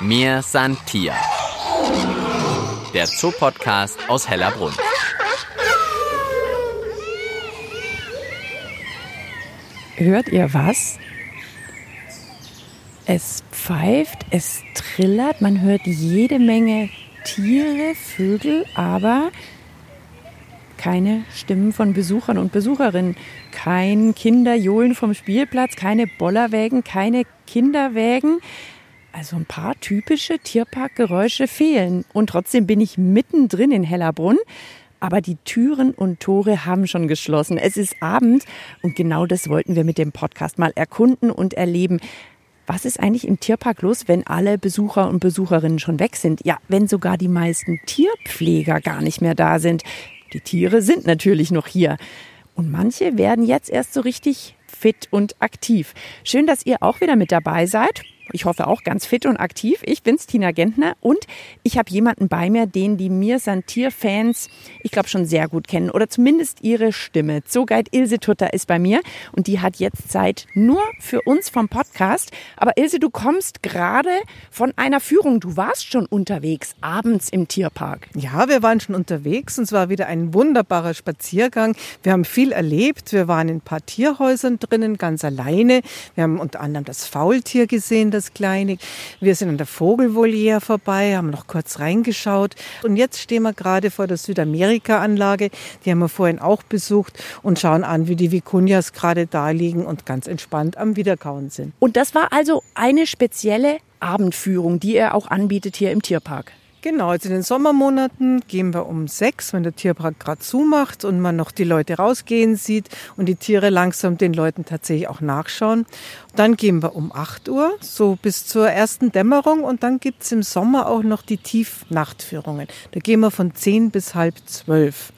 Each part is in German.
Mir san Tier. Der Zoopodcast aus Hellerbrunn. Hört ihr was? Es pfeift, es trillert, man hört jede Menge Tiere, Vögel, aber keine Stimmen von Besuchern und Besucherinnen, kein Kinderjohlen vom Spielplatz, keine Bollerwägen, keine Kinderwägen. Also ein paar typische Tierparkgeräusche fehlen. Und trotzdem bin ich mittendrin in Hellerbrunn. Aber die Türen und Tore haben schon geschlossen. Es ist Abend und genau das wollten wir mit dem Podcast mal erkunden und erleben. Was ist eigentlich im Tierpark los, wenn alle Besucher und Besucherinnen schon weg sind? Ja, wenn sogar die meisten Tierpfleger gar nicht mehr da sind. Die Tiere sind natürlich noch hier. Und manche werden jetzt erst so richtig fit und aktiv. Schön, dass ihr auch wieder mit dabei seid. Ich hoffe auch ganz fit und aktiv. Ich bin's, Tina Gentner, und ich habe jemanden bei mir, den die Mir Santier-Fans, ich glaube, schon sehr gut kennen oder zumindest ihre Stimme. Zoguide Ilse Tutter ist bei mir und die hat jetzt Zeit nur für uns vom Podcast. Aber Ilse, du kommst gerade von einer Führung. Du warst schon unterwegs, abends im Tierpark. Ja, wir waren schon unterwegs und es war wieder ein wunderbarer Spaziergang. Wir haben viel erlebt. Wir waren in ein paar Tierhäusern drinnen, ganz alleine. Wir haben unter anderem das Faultier gesehen, das kleine. Wir sind an der Vogelvoliere vorbei, haben noch kurz reingeschaut. Und jetzt stehen wir gerade vor der Südamerika-Anlage. Die haben wir vorhin auch besucht und schauen an, wie die Vicunias gerade da liegen und ganz entspannt am Wiederkauen sind. Und das war also eine spezielle Abendführung, die er auch anbietet hier im Tierpark. Genau, also in den Sommermonaten gehen wir um sechs, wenn der Tierpark gerade zumacht und man noch die Leute rausgehen sieht und die Tiere langsam den Leuten tatsächlich auch nachschauen. Dann gehen wir um acht Uhr, so bis zur ersten Dämmerung und dann gibt's im Sommer auch noch die Tiefnachtführungen. Da gehen wir von zehn bis halb zwölf.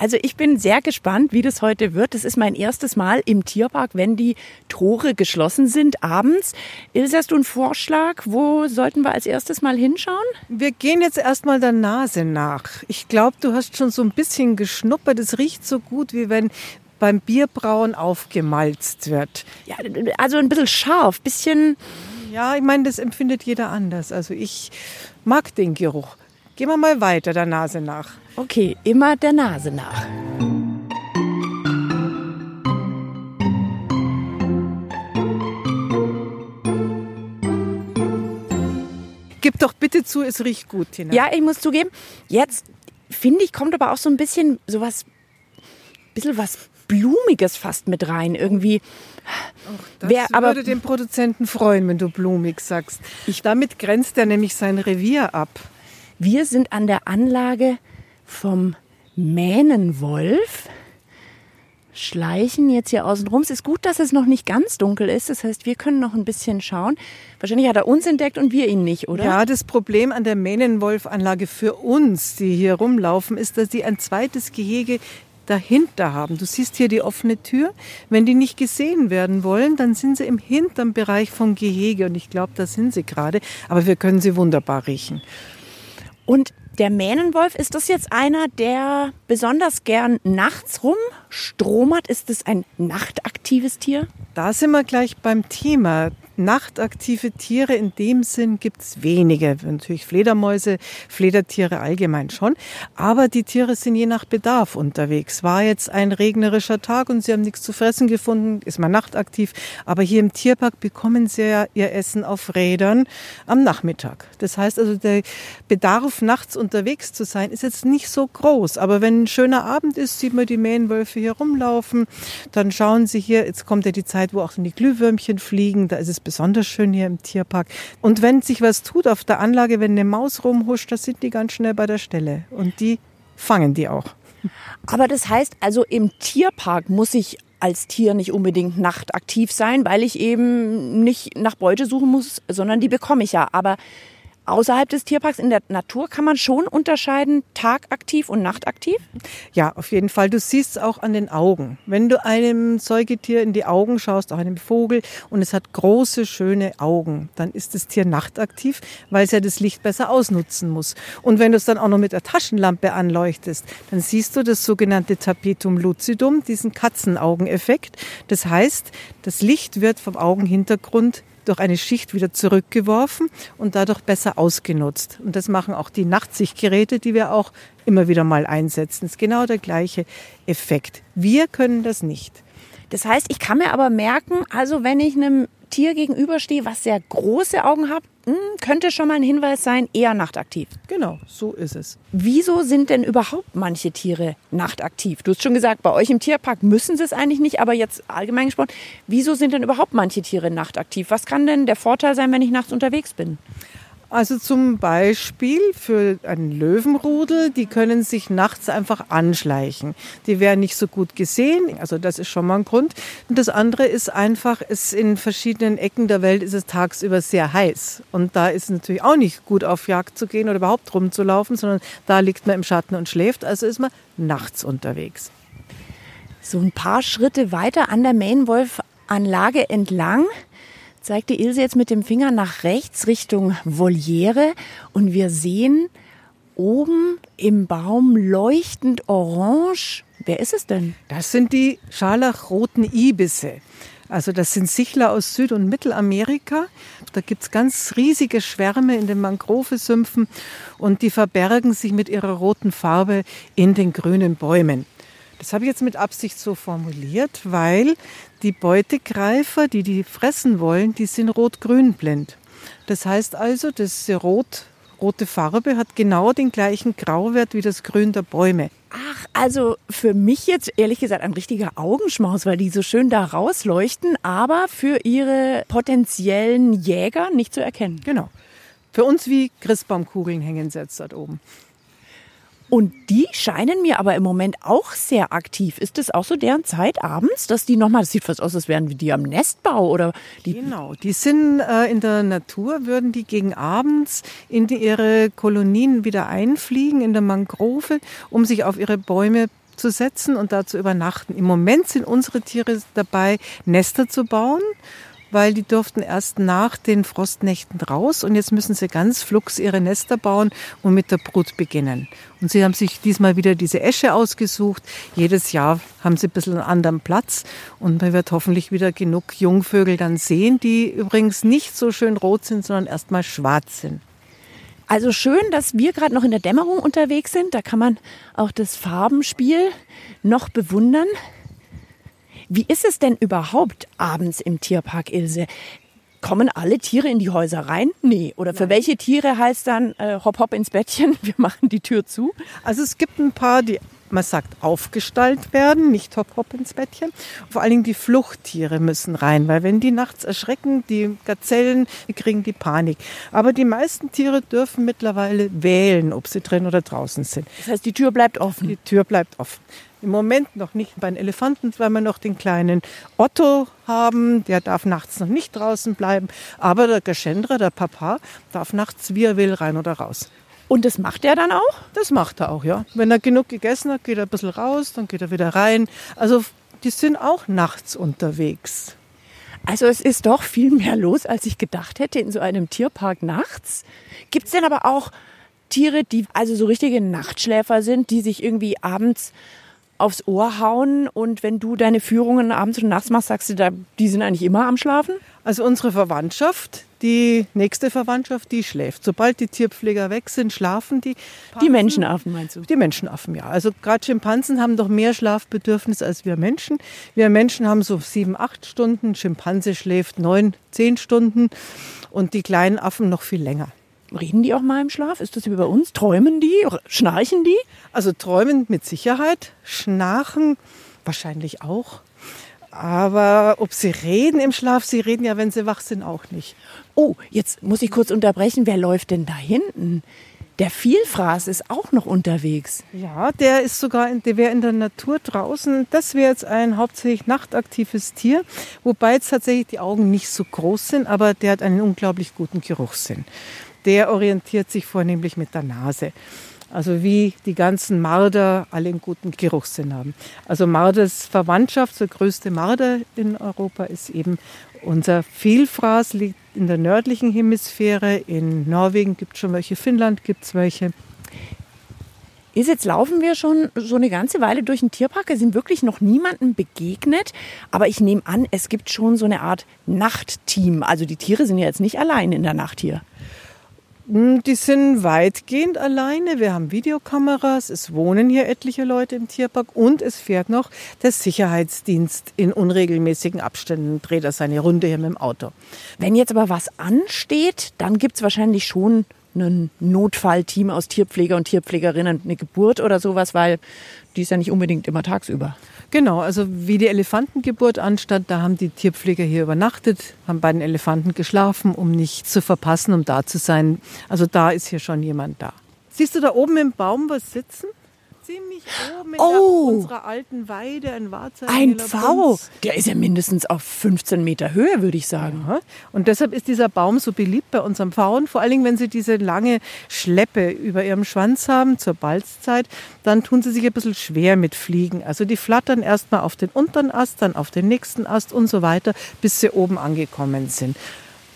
Also ich bin sehr gespannt, wie das heute wird. Das ist mein erstes Mal im Tierpark, wenn die Tore geschlossen sind abends. Ilse, hast du einen Vorschlag? Wo sollten wir als erstes mal hinschauen? Wir gehen jetzt erstmal der Nase nach. Ich glaube, du hast schon so ein bisschen geschnuppert. Es riecht so gut, wie wenn beim Bierbrauen aufgemalzt wird. Ja, also ein bisschen scharf, bisschen. Ja, ich meine, das empfindet jeder anders. Also ich mag den Geruch. Gehen wir mal weiter der Nase nach. Okay, immer der Nase nach. Gib doch bitte zu, es riecht gut, Tina. Ja, ich muss zugeben, jetzt finde ich, kommt aber auch so ein bisschen sowas, bisschen was Blumiges fast mit rein. Irgendwie. Ach, das Wer, aber, würde den Produzenten freuen, wenn du blumig sagst. Ich, damit grenzt er nämlich sein Revier ab. Wir sind an der Anlage vom Mähnenwolf. Schleichen jetzt hier außen rum. Es ist gut, dass es noch nicht ganz dunkel ist. Das heißt, wir können noch ein bisschen schauen. Wahrscheinlich hat er uns entdeckt und wir ihn nicht, oder? Ja, das Problem an der Mähnenwolf-Anlage für uns, die hier rumlaufen, ist, dass sie ein zweites Gehege dahinter haben. Du siehst hier die offene Tür. Wenn die nicht gesehen werden wollen, dann sind sie im hinteren Bereich vom Gehege und ich glaube, da sind sie gerade. Aber wir können sie wunderbar riechen. Und der Mähnenwolf, ist das jetzt einer, der besonders gern nachts rumstromert? Ist es ein nachtaktives Tier? Da sind wir gleich beim Thema nachtaktive Tiere in dem Sinn gibt es wenige. Natürlich Fledermäuse, Fledertiere allgemein schon. Aber die Tiere sind je nach Bedarf unterwegs. War jetzt ein regnerischer Tag und sie haben nichts zu fressen gefunden, ist man nachtaktiv. Aber hier im Tierpark bekommen sie ja ihr Essen auf Rädern am Nachmittag. Das heißt also, der Bedarf, nachts unterwegs zu sein, ist jetzt nicht so groß. Aber wenn ein schöner Abend ist, sieht man die Mähenwölfe hier rumlaufen. Dann schauen sie hier, jetzt kommt ja die Zeit, wo auch die Glühwürmchen fliegen. Da ist es besonders schön hier im Tierpark. Und wenn sich was tut auf der Anlage, wenn eine Maus rumhuscht, da sind die ganz schnell bei der Stelle. Und die fangen die auch. Aber das heißt also, im Tierpark muss ich als Tier nicht unbedingt nachtaktiv sein, weil ich eben nicht nach Beute suchen muss, sondern die bekomme ich ja. Aber außerhalb des Tierparks in der Natur kann man schon unterscheiden, tagaktiv und nachtaktiv? Ja, auf jeden Fall. Du siehst es auch an den Augen. Wenn du einem Säugetier in die Augen schaust, auch einem Vogel, und es hat große, schöne Augen, dann ist das Tier nachtaktiv, weil es ja das Licht besser ausnutzen muss. Und wenn du es dann auch noch mit der Taschenlampe anleuchtest, dann siehst du das sogenannte Tapetum lucidum, diesen Katzenaugeneffekt. Das heißt, das Licht wird vom Augenhintergrund durch eine Schicht wieder zurückgeworfen und dadurch besser ausgenutzt. Und das machen auch die Nachtsichtgeräte, die wir auch immer wieder mal einsetzen. Das ist genau der gleiche Effekt. Wir können das nicht. Das heißt, ich kann mir aber merken, also wenn ich einem Tier gegenüberstehe, was sehr große Augen hat, hm, könnte schon mal ein Hinweis sein, eher nachtaktiv. Genau, so ist es. Wieso sind denn überhaupt manche Tiere nachtaktiv? Du hast schon gesagt, bei euch im Tierpark müssen sie es eigentlich nicht, aber jetzt allgemein gesprochen, wieso sind denn überhaupt manche Tiere nachtaktiv? Was kann denn der Vorteil sein, wenn ich nachts unterwegs bin? Also zum Beispiel für einen Löwenrudel, die können sich nachts einfach anschleichen. Die werden nicht so gut gesehen, also das ist schon mal ein Grund. Und das andere ist einfach, es in verschiedenen Ecken der Welt ist es tagsüber sehr heiß. Und da ist es natürlich auch nicht gut auf Jagd zu gehen oder überhaupt rumzulaufen, sondern da liegt man im Schatten und schläft, also ist man nachts unterwegs. So ein paar Schritte weiter an der Mainwolf-Anlage entlang zeigte Ilse jetzt mit dem Finger nach rechts Richtung Voliere und wir sehen oben im Baum leuchtend orange. Wer ist es denn? Das sind die scharlachroten Ibisse. Also das sind Sichler aus Süd- und Mittelamerika. Da gibt es ganz riesige Schwärme in den Mangrovesümpfen und die verbergen sich mit ihrer roten Farbe in den grünen Bäumen. Das habe ich jetzt mit Absicht so formuliert, weil die Beutegreifer, die die fressen wollen, die sind rot-grün blind. Das heißt also, diese rot, rote Farbe hat genau den gleichen Grauwert wie das Grün der Bäume. Ach, also für mich jetzt ehrlich gesagt ein richtiger Augenschmaus, weil die so schön da rausleuchten, aber für ihre potenziellen Jäger nicht zu erkennen. Genau. Für uns wie Christbaumkugeln hängen sie jetzt dort oben. Und die scheinen mir aber im Moment auch sehr aktiv. Ist das auch so deren Zeit abends, dass die nochmal, das sieht fast aus, als wären die am Nestbau oder die. Genau, die sind äh, in der Natur, würden die gegen abends in die, ihre Kolonien wieder einfliegen, in der Mangrove, um sich auf ihre Bäume zu setzen und da zu übernachten. Im Moment sind unsere Tiere dabei, Nester zu bauen weil die durften erst nach den Frostnächten raus und jetzt müssen sie ganz flugs ihre Nester bauen und mit der Brut beginnen. Und sie haben sich diesmal wieder diese Esche ausgesucht. Jedes Jahr haben sie ein bisschen einen anderen Platz und man wird hoffentlich wieder genug Jungvögel dann sehen, die übrigens nicht so schön rot sind, sondern erstmal schwarz sind. Also schön, dass wir gerade noch in der Dämmerung unterwegs sind. Da kann man auch das Farbenspiel noch bewundern. Wie ist es denn überhaupt abends im Tierpark, Ilse? Kommen alle Tiere in die Häuser rein? Nee. Oder für Nein. welche Tiere heißt dann äh, hopp hopp ins Bettchen, wir machen die Tür zu? Also es gibt ein paar, die man sagt, aufgestallt werden, nicht hopp hopp ins Bettchen. Vor allen Dingen die Fluchttiere müssen rein, weil wenn die nachts erschrecken, die Gazellen, die kriegen die Panik. Aber die meisten Tiere dürfen mittlerweile wählen, ob sie drin oder draußen sind. Das heißt, die Tür bleibt offen? Die Tür bleibt offen. Im Moment noch nicht bei den Elefanten, weil wir noch den kleinen Otto haben. Der darf nachts noch nicht draußen bleiben. Aber der Geschendra, der Papa, darf nachts, wie er will, rein oder raus. Und das macht er dann auch? Das macht er auch, ja. Wenn er genug gegessen hat, geht er ein bisschen raus, dann geht er wieder rein. Also die sind auch nachts unterwegs. Also es ist doch viel mehr los, als ich gedacht hätte in so einem Tierpark nachts. Gibt es denn aber auch Tiere, die also so richtige Nachtschläfer sind, die sich irgendwie abends aufs Ohr hauen und wenn du deine Führungen abends und nachts machst, sagst du, da, die sind eigentlich immer am Schlafen? Also unsere Verwandtschaft, die nächste Verwandtschaft, die schläft. Sobald die Tierpfleger weg sind, schlafen die. Die Menschenaffen meinst du? Die Menschenaffen, ja. Also gerade Schimpansen haben doch mehr Schlafbedürfnis als wir Menschen. Wir Menschen haben so sieben, acht Stunden, Schimpanse schläft neun, zehn Stunden und die kleinen Affen noch viel länger. Reden die auch mal im Schlaf? Ist das wie bei uns? Träumen die? Schnarchen die? Also träumen mit Sicherheit, schnarchen wahrscheinlich auch. Aber ob sie reden im Schlaf, sie reden ja, wenn sie wach sind, auch nicht. Oh, jetzt muss ich kurz unterbrechen. Wer läuft denn da hinten? Der Vielfraß ist auch noch unterwegs. Ja, der ist sogar, der wäre in der Natur draußen. Das wäre jetzt ein hauptsächlich nachtaktives Tier, wobei jetzt tatsächlich die Augen nicht so groß sind, aber der hat einen unglaublich guten Geruchssinn der orientiert sich vornehmlich mit der Nase. Also wie die ganzen Marder alle einen guten Geruchssinn haben. Also Marders Verwandtschaft, der größte Marder in Europa, ist eben unser Vielfraß, liegt in der nördlichen Hemisphäre. In Norwegen gibt es schon welche, Finnland gibt es welche. ist, jetzt laufen wir schon so eine ganze Weile durch den Tierpark. Wir sind wirklich noch niemandem begegnet. Aber ich nehme an, es gibt schon so eine Art Nachtteam. Also die Tiere sind ja jetzt nicht allein in der Nacht hier. Hm, die sind weitgehend alleine. Wir haben Videokameras, es wohnen hier etliche Leute im Tierpark und es fährt noch der Sicherheitsdienst in unregelmäßigen Abständen, dreht er seine Runde hier mit dem Auto. Wenn jetzt aber was ansteht, dann gibt es wahrscheinlich schon ein Notfallteam aus Tierpfleger und Tierpflegerinnen, eine Geburt oder sowas, weil die ist ja nicht unbedingt immer tagsüber. Genau, also wie die Elefantengeburt anstand, da haben die Tierpfleger hier übernachtet, haben bei den Elefanten geschlafen, um nichts zu verpassen, um da zu sein. Also da ist hier schon jemand da. Siehst du da oben im Baum was sitzen? Ziemlich oben in oh, unserer alten Weide, ein Ein Pfau, der ist ja mindestens auf 15 Meter Höhe, würde ich sagen. Ja. Und deshalb ist dieser Baum so beliebt bei unseren Pfauen. Vor allen Dingen, wenn sie diese lange Schleppe über ihrem Schwanz haben zur Balzzeit, dann tun sie sich ein bisschen schwer mit Fliegen. Also die flattern erstmal auf den unteren Ast, dann auf den nächsten Ast und so weiter, bis sie oben angekommen sind.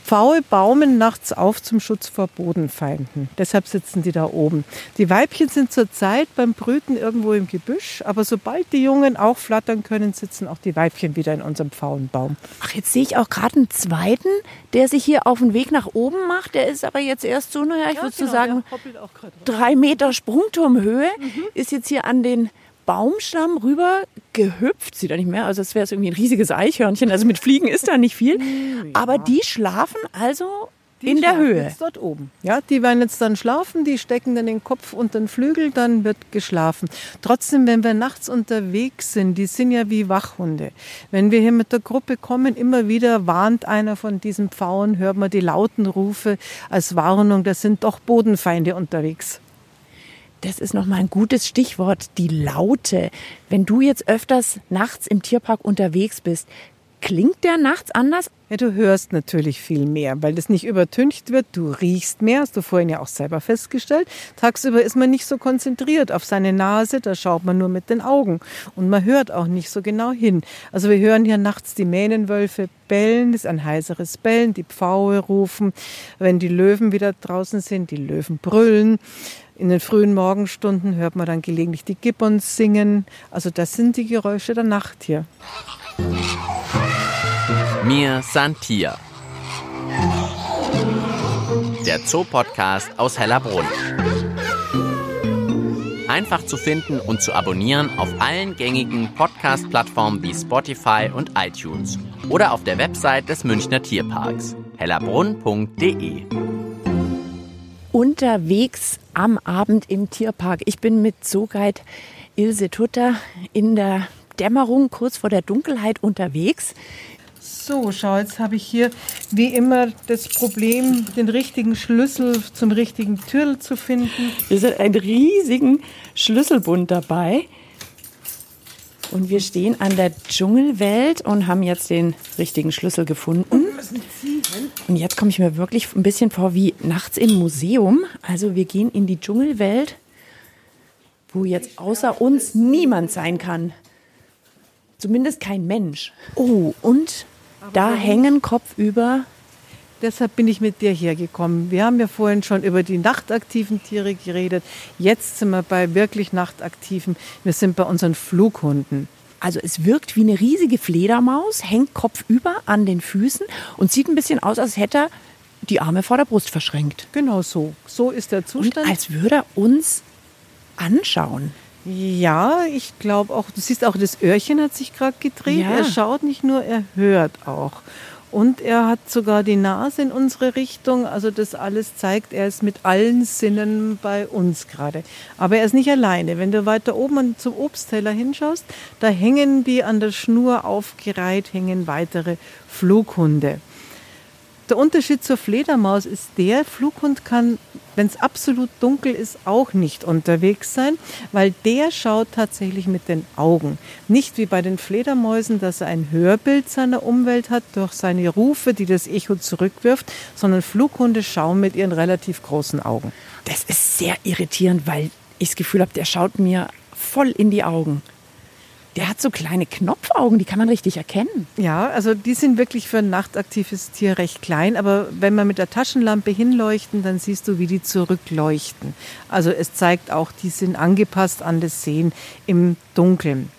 Pfaue baumen nachts auf zum Schutz vor Bodenfeinden. Deshalb sitzen die da oben. Die Weibchen sind zurzeit beim Brüten irgendwo im Gebüsch, aber sobald die Jungen auch flattern können, sitzen auch die Weibchen wieder in unserem Pfauenbaum. Ach, jetzt sehe ich auch gerade einen zweiten, der sich hier auf den Weg nach oben macht. Der ist aber jetzt erst so, naja, ich ja, würde genau, so sagen, drei Meter Sprungturmhöhe, mhm. ist jetzt hier an den Baumstamm rüber gehüpft, sieht er nicht mehr, also es wäre irgendwie ein riesiges Eichhörnchen, also mit Fliegen ist da nicht viel, ja. aber die schlafen also die in der Höhe. Jetzt dort oben. Ja, die werden jetzt dann schlafen, die stecken dann den Kopf unter den Flügel, dann wird geschlafen. Trotzdem, wenn wir nachts unterwegs sind, die sind ja wie Wachhunde. Wenn wir hier mit der Gruppe kommen, immer wieder warnt einer von diesen Pfauen, hört man die lauten Rufe als Warnung, da sind doch Bodenfeinde unterwegs das ist nochmal ein gutes Stichwort, die Laute. Wenn du jetzt öfters nachts im Tierpark unterwegs bist, klingt der nachts anders? Ja, du hörst natürlich viel mehr, weil das nicht übertüncht wird. Du riechst mehr, hast du vorhin ja auch selber festgestellt. Tagsüber ist man nicht so konzentriert auf seine Nase, da schaut man nur mit den Augen. Und man hört auch nicht so genau hin. Also wir hören hier nachts die Mähnenwölfe bellen, das ist ein heiseres Bellen, die Pfaue rufen. Wenn die Löwen wieder draußen sind, die Löwen brüllen. In den frühen Morgenstunden hört man dann gelegentlich die Gibbons singen. Also das sind die Geräusche der Nacht hier. Mir Santia. Der Zoopodcast aus Hellerbrunn. Einfach zu finden und zu abonnieren auf allen gängigen Podcast-Plattformen wie Spotify und iTunes oder auf der Website des Münchner Tierparks hellerbrunn.de unterwegs am Abend im Tierpark. Ich bin mit Zooguide Ilse Tutter in der Dämmerung kurz vor der Dunkelheit unterwegs. So, schau, jetzt habe ich hier wie immer das Problem, den richtigen Schlüssel zum richtigen Türl zu finden. Wir sind einen riesigen Schlüsselbund dabei. Und wir stehen an der Dschungelwelt und haben jetzt den richtigen Schlüssel gefunden. Und jetzt komme ich mir wirklich ein bisschen vor wie nachts im Museum. Also wir gehen in die Dschungelwelt, wo jetzt außer uns niemand sein kann. Zumindest kein Mensch. Oh, und da hängen kopfüber deshalb bin ich mit dir hier gekommen. Wir haben ja vorhin schon über die nachtaktiven Tiere geredet. Jetzt sind wir bei wirklich nachtaktiven. Wir sind bei unseren Flughunden. Also es wirkt wie eine riesige Fledermaus, hängt kopfüber an den Füßen und sieht ein bisschen aus, als hätte er die Arme vor der Brust verschränkt. Genau so. So ist der Zustand. Und als würde er uns anschauen. Ja, ich glaube auch, du siehst auch, das Öhrchen hat sich gerade gedreht. Ja. Er schaut nicht nur, er hört auch. Und er hat sogar die Nase in unsere Richtung. Also das alles zeigt, er ist mit allen Sinnen bei uns gerade. Aber er ist nicht alleine. Wenn du weiter oben zum Obstteller hinschaust, da hängen die an der Schnur aufgereiht, hängen weitere Flughunde. Der Unterschied zur Fledermaus ist der, Flughund kann, wenn es absolut dunkel ist, auch nicht unterwegs sein, weil der schaut tatsächlich mit den Augen. Nicht wie bei den Fledermäusen, dass er ein Hörbild seiner Umwelt hat durch seine Rufe, die das Echo zurückwirft, sondern Flughunde schauen mit ihren relativ großen Augen. Das ist sehr irritierend, weil ich das Gefühl habe, der schaut mir voll in die Augen. Der hat so kleine Knopfaugen, die kann man richtig erkennen. Ja, also die sind wirklich für ein nachtaktives Tier recht klein, aber wenn man mit der Taschenlampe hinleuchten, dann siehst du, wie die zurückleuchten. Also es zeigt auch, die sind angepasst an das Sehen im Dunkeln.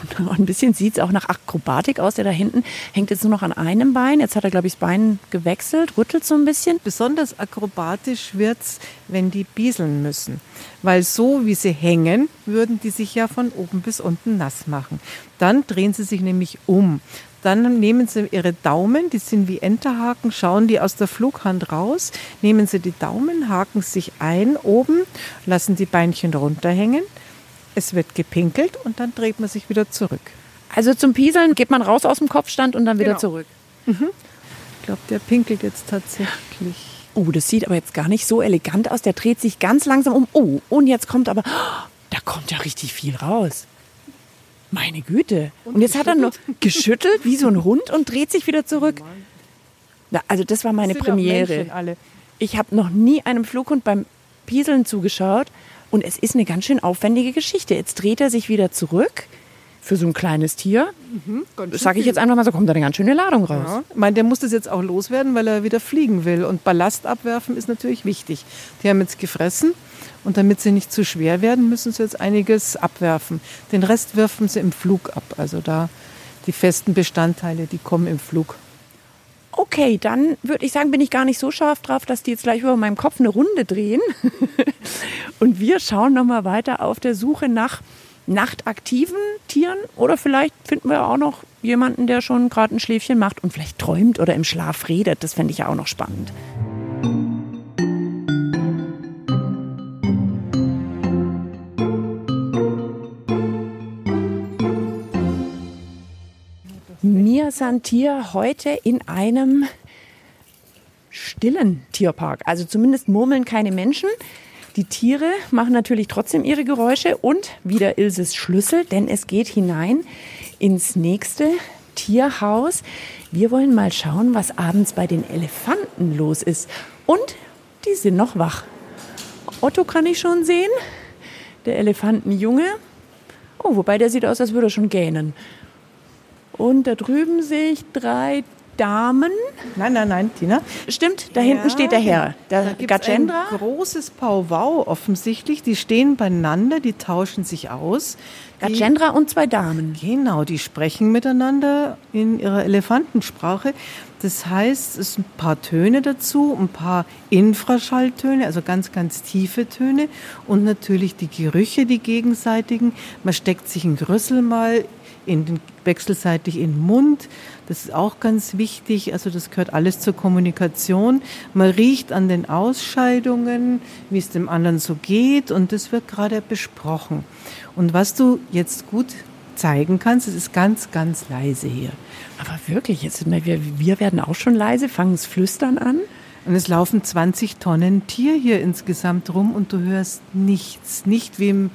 Und ein bisschen sieht es auch nach Akrobatik aus. Der da hinten hängt jetzt nur noch an einem Bein. Jetzt hat er, glaube ich, das Bein gewechselt, rüttelt so ein bisschen. Besonders akrobatisch wird es, wenn die bieseln müssen. Weil so wie sie hängen, würden die sich ja von oben bis unten nass machen. Dann drehen sie sich nämlich um. Dann nehmen Sie Ihre Daumen, die sind wie Enterhaken, schauen die aus der Flughand raus, nehmen Sie die Daumen, haken sich ein oben, lassen die Beinchen runterhängen, es wird gepinkelt und dann dreht man sich wieder zurück. Also zum Pieseln geht man raus aus dem Kopfstand und dann wieder Genau. zurück. Ich glaube, der pinkelt jetzt tatsächlich. Oh, das sieht aber jetzt gar nicht so elegant aus. Der dreht sich ganz langsam um. Oh, und jetzt kommt aber, oh, da kommt ja richtig viel raus. Meine Güte. Und, jetzt hat er nur geschüttelt wie so ein Hund und dreht sich wieder zurück. Na, also das war meine auch Premiere. Ich habe noch nie einem Flughund beim Pieseln zugeschaut und es ist eine ganz schön aufwendige Geschichte. Jetzt dreht er sich wieder zurück. Für so ein kleines Tier, Ganz sage ich jetzt einfach mal so, kommt da eine ganz schöne Ladung raus. Ja. Ich meine, der muss das jetzt auch loswerden, weil er wieder fliegen will. Und Ballast abwerfen ist natürlich wichtig. Die haben jetzt gefressen und damit sie nicht zu schwer werden, müssen sie jetzt einiges abwerfen. Den Rest werfen sie im Flug ab. Also da die festen Bestandteile, die kommen im Flug. Okay, dann würde ich sagen, bin ich gar nicht so scharf drauf, dass die jetzt gleich über meinem Kopf eine Runde drehen. Und wir schauen nochmal weiter auf der Suche nach nachtaktiven Tieren. Oder vielleicht finden wir auch noch jemanden, der schon gerade ein Schläfchen macht und vielleicht träumt oder im Schlaf redet. Das fände ich ja auch noch spannend. Wir sind hier heute in einem stillen Tierpark. Also zumindest murmeln keine Menschen. Die Tiere machen natürlich trotzdem ihre Geräusche und wieder Ilses Schlüssel, denn es geht hinein ins nächste Tierhaus. Wir wollen mal schauen, was abends bei den Elefanten los ist. Und die sind noch wach. Otto kann ich schon sehen, der Elefantenjunge. Oh, wobei der sieht aus, als würde er schon gähnen. Und da drüben sehe ich drei Damen. Nein, nein, nein, Tina. Stimmt, da hinten steht der Herr. Da Der ein Gajendra. großes Powwow offensichtlich. Die stehen beieinander, die tauschen sich aus. Die, Gajendra und zwei Damen. genau, die sprechen miteinander in ihrer Elefantensprache. Das heißt, es sind ein paar Töne dazu, ein paar Infraschalltöne, also ganz, ganz tiefe Töne und natürlich die Gerüche, die gegenseitigen. Man steckt sich ein Grüssel mal in den, wechselseitig in den Mund. Das ist auch ganz wichtig. Also das gehört alles zur Kommunikation. Man riecht an den Ausscheidungen, wie es dem anderen so geht und das wird gerade besprochen. Und was du jetzt gut zeigen kannst, es ist ganz, ganz leise hier. Aber wirklich, jetzt sind wir, wir, werden auch schon leise, fangen das Flüstern an. Und es laufen 20 Tonnen Tier hier insgesamt rum und du hörst nichts. Nicht wie im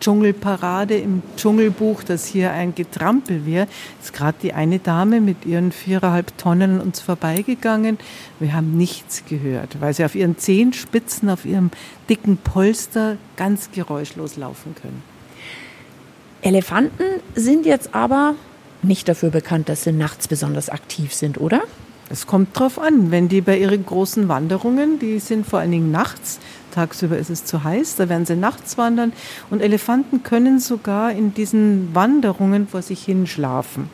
Dschungelparade, im Dschungelbuch, dass hier ein Getrampel wäre. Ist gerade die eine Dame mit ihren viereinhalb Tonnen uns vorbeigegangen. Wir haben nichts gehört, weil sie auf ihren Zehenspitzen, auf ihrem dicken Polster ganz geräuschlos laufen können. Elefanten sind jetzt aber nicht dafür bekannt, dass sie nachts besonders aktiv sind, oder? Es kommt drauf an, wenn die bei ihren großen Wanderungen, die sind vor allen Dingen nachts, tagsüber ist es zu heiß, da werden sie nachts wandern und Elefanten können sogar in diesen Wanderungen vor sich hin schlafen.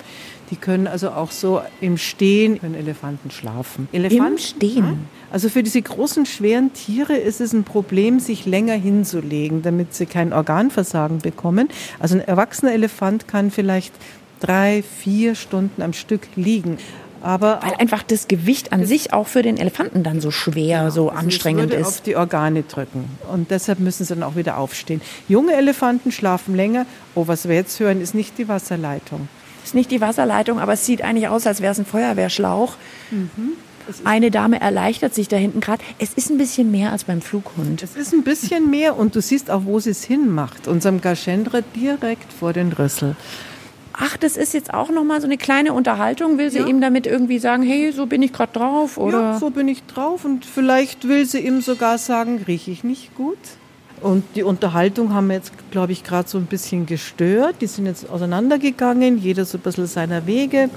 Die können also auch so im Stehen, können Elefanten schlafen. Elefanten, Stehen? Also für diese großen, schweren Tiere ist es ein Problem, sich länger hinzulegen, damit sie kein Organversagen bekommen. Also ein erwachsener Elefant kann vielleicht drei, vier Stunden am Stück liegen. Aber Weil einfach das Gewicht an sich auch für den Elefanten dann so schwer, so also anstrengend es würde ist. auf die Organe drücken. Und deshalb müssen sie dann auch wieder aufstehen. Junge Elefanten schlafen länger. Oh, was wir jetzt hören, ist nicht die Wasserleitung. Ist nicht die Wasserleitung, aber es sieht eigentlich aus, als wäre es ein Feuerwehrschlauch. Eine Dame erleichtert sich da hinten gerade. Es ist ein bisschen mehr als beim Flughund. Es ist ein bisschen mehr und du siehst auch, wo sie es hinmacht. Unserem Gachendra direkt vor den Rüssel. Ach, das ist jetzt auch noch mal so eine kleine Unterhaltung. Will sie Ja. ihm damit irgendwie sagen, hey, so bin ich gerade drauf? Oder? Ja, so bin ich drauf und vielleicht will sie ihm sogar sagen, rieche ich nicht gut. Und die Unterhaltung haben wir jetzt, glaube ich, gerade so ein bisschen gestört. Die sind jetzt auseinandergegangen, jeder so ein bisschen seiner Wege.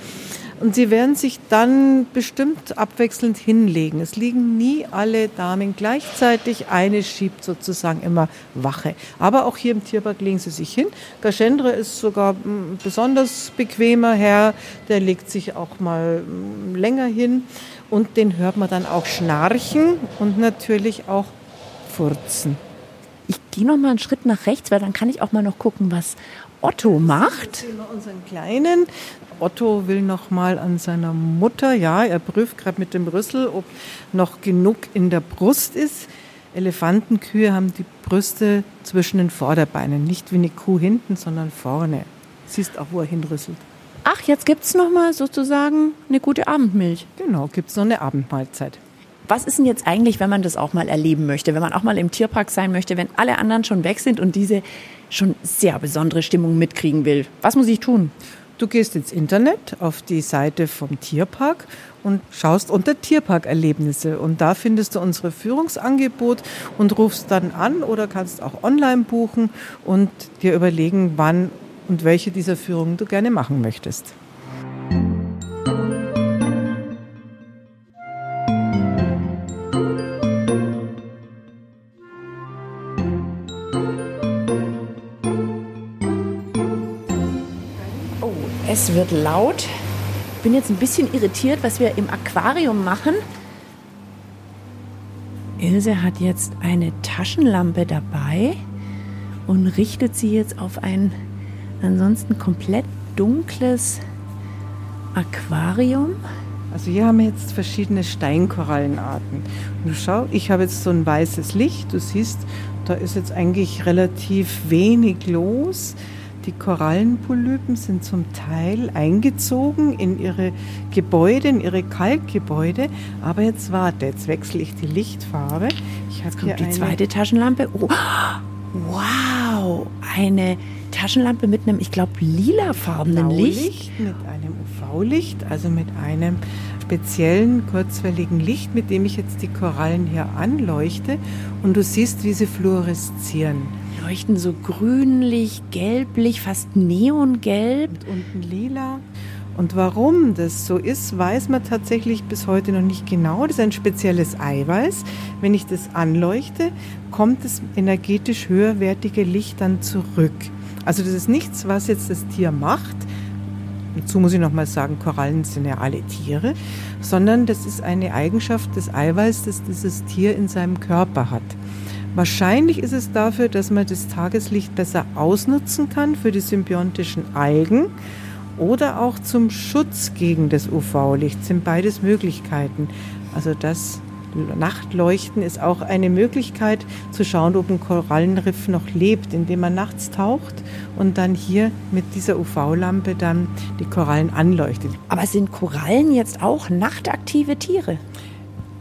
Und sie werden sich dann bestimmt abwechselnd hinlegen. Es liegen nie alle Damen gleichzeitig. Eine schiebt sozusagen immer Wache. Aber auch hier im Tierpark legen sie sich hin. Gaschendre ist sogar ein besonders bequemer Herr. Der legt sich auch mal länger hin. Und den hört man dann auch schnarchen und natürlich auch furzen. Ich gehe noch mal einen Schritt nach rechts, weil dann kann ich auch mal noch gucken, was Otto macht. Unseren Kleinen. Otto will noch mal an seiner Mutter. Ja, er prüft gerade mit dem Rüssel, ob noch genug in der Brust ist. Elefantenkühe haben die Brüste zwischen den Vorderbeinen, nicht wie eine Kuh hinten, sondern vorne. Siehst auch, wo er hinrüsselt. Ach, jetzt gibt es noch mal sozusagen eine gute Abendmilch. Genau, gibt es noch eine Abendmahlzeit. Was ist denn jetzt eigentlich, wenn man das auch mal erleben möchte, wenn man auch mal im Tierpark sein möchte, wenn alle anderen schon weg sind und diese schon sehr besondere Stimmung mitkriegen will? Was muss ich tun? Du gehst ins Internet auf die Seite vom Tierpark und schaust unter Tierparkerlebnisse. Und da findest du unsere Führungsangebot und rufst dann an oder kannst auch online buchen und dir überlegen, wann und welche dieser Führungen du gerne machen möchtest. Es wird laut. Ich bin jetzt ein bisschen irritiert, was wir im Aquarium machen. Ilse hat jetzt eine Taschenlampe dabei und richtet sie jetzt auf ein ansonsten komplett dunkles Aquarium. Also hier haben wir jetzt verschiedene Steinkorallenarten. Du schau, ich habe jetzt so ein weißes Licht. Du siehst, da ist jetzt eigentlich relativ wenig los. Die Korallenpolypen sind zum Teil eingezogen in ihre Gebäude, in ihre Kalkgebäude. Aber jetzt warte, jetzt wechsle ich die Lichtfarbe. Ich habe hier Die zweite Taschenlampe. Oh, wow, eine Taschenlampe mit einem, ich glaube, lilafarbenen Licht. Mit einem UV-Licht, also mit einem speziellen kurzwelligen Licht, mit dem ich jetzt die Korallen hier anleuchte. Und du siehst, wie sie fluoreszieren. Leuchten so grünlich, gelblich, fast neongelb. Und unten lila. Und warum das so ist, weiß man tatsächlich bis heute noch nicht genau. Das ist ein spezielles Eiweiß. Wenn ich das anleuchte, kommt das energetisch höherwertige Licht dann zurück. Also das ist nichts, was jetzt das Tier macht. Dazu muss ich noch mal sagen, Korallen sind ja alle Tiere, sondern das ist eine Eigenschaft des Eiweiß, das dieses Tier in seinem Körper hat. Wahrscheinlich ist es dafür, dass man das Tageslicht besser ausnutzen kann für die symbiontischen Algen oder auch zum Schutz gegen das UV-Licht. Sind beides Möglichkeiten. Also das Nachtleuchten ist auch eine Möglichkeit zu schauen, ob ein Korallenriff noch lebt, indem man nachts taucht und dann hier mit dieser UV-Lampe dann die Korallen anleuchtet. Aber sind Korallen jetzt auch nachtaktive Tiere?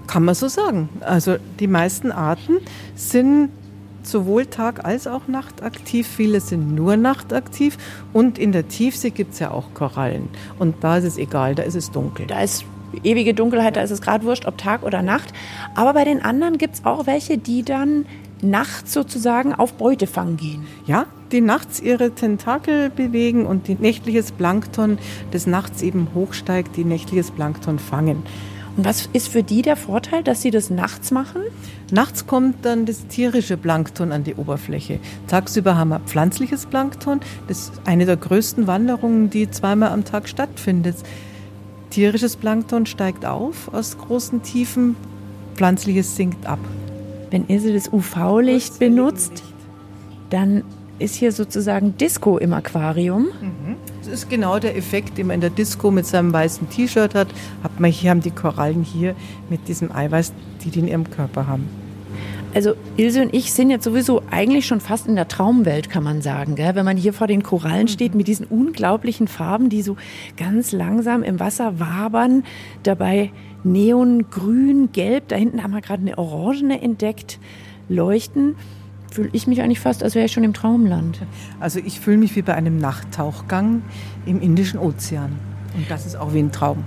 Kann man so sagen. Also die meisten Arten sind sowohl Tag- als auch nachtaktiv. Viele sind nur nachtaktiv. Und in der Tiefsee gibt es ja auch Korallen. Und da ist es egal, da ist es dunkel. Da ist ewige Dunkelheit, da ist es gerade wurscht, ob Tag oder Nacht. Aber bei den anderen gibt es auch welche, die dann nachts sozusagen auf Beutefang gehen. Ja, die nachts ihre Tentakel bewegen und die nächtliches Plankton, das nachts eben hochsteigt, die nächtliches Plankton fangen. Und was ist für die der Vorteil, dass sie das nachts machen? Nachts kommt dann das tierische Plankton an die Oberfläche. Tagsüber haben wir pflanzliches Plankton. Das ist eine der größten Wanderungen, die zweimal am Tag stattfindet. Tierisches Plankton steigt auf aus großen Tiefen, pflanzliches sinkt ab. Wenn Ilse das UV-Licht benutzt, dann ist hier sozusagen Disco im Aquarium. Das ist genau der Effekt, den man in der Disco mit seinem weißen T-Shirt hat. hat man hier haben die Korallen hier mit diesem Eiweiß, die die in ihrem Körper haben. Also Ilse und ich sind jetzt sowieso eigentlich schon fast in der Traumwelt, kann man sagen. Gell? Wenn man hier vor den Korallen steht mit diesen unglaublichen Farben, die so ganz langsam im Wasser wabern, dabei Neon, Grün, Gelb, da hinten haben wir gerade eine Orangene entdeckt, leuchten, fühle ich mich eigentlich fast, als wäre ich schon im Traumland. Also ich fühle mich wie bei einem Nachttauchgang im Indischen Ozean. Und das ist auch wie ein Traum.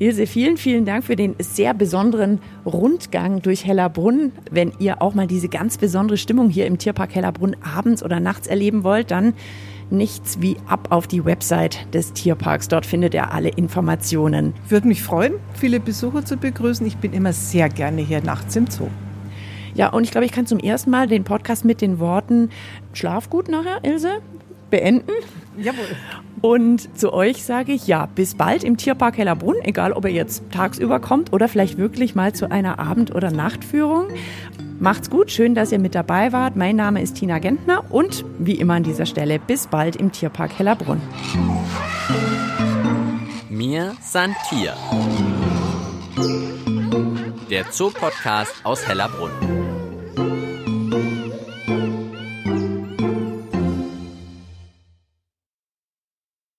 Ilse, vielen, vielen Dank für den sehr besonderen Rundgang durch Hellerbrunn. Wenn ihr auch mal diese ganz besondere Stimmung hier im Tierpark Hellerbrunn abends oder nachts erleben wollt, dann nichts wie ab auf die Website des Tierparks. Dort findet ihr alle Informationen. Würde mich freuen, viele Besucher zu begrüßen. Ich bin immer sehr gerne hier nachts im Zoo. Ja, und ich glaube, ich kann zum ersten Mal den Podcast mit den Worten Schlaf gut nachher, Ilse, beenden. Jawohl. Und zu euch sage ich ja, bis bald im Tierpark Hellerbrunn, egal ob ihr jetzt tagsüber kommt oder vielleicht wirklich mal zu einer Abend- oder Nachtführung. Macht's gut, schön, dass ihr mit dabei wart. Mein Name ist Tina Gentner und wie immer an dieser Stelle bis bald im Tierpark Hellerbrunn. Mir san Tier. Der Zoopodcast aus Hellerbrunn.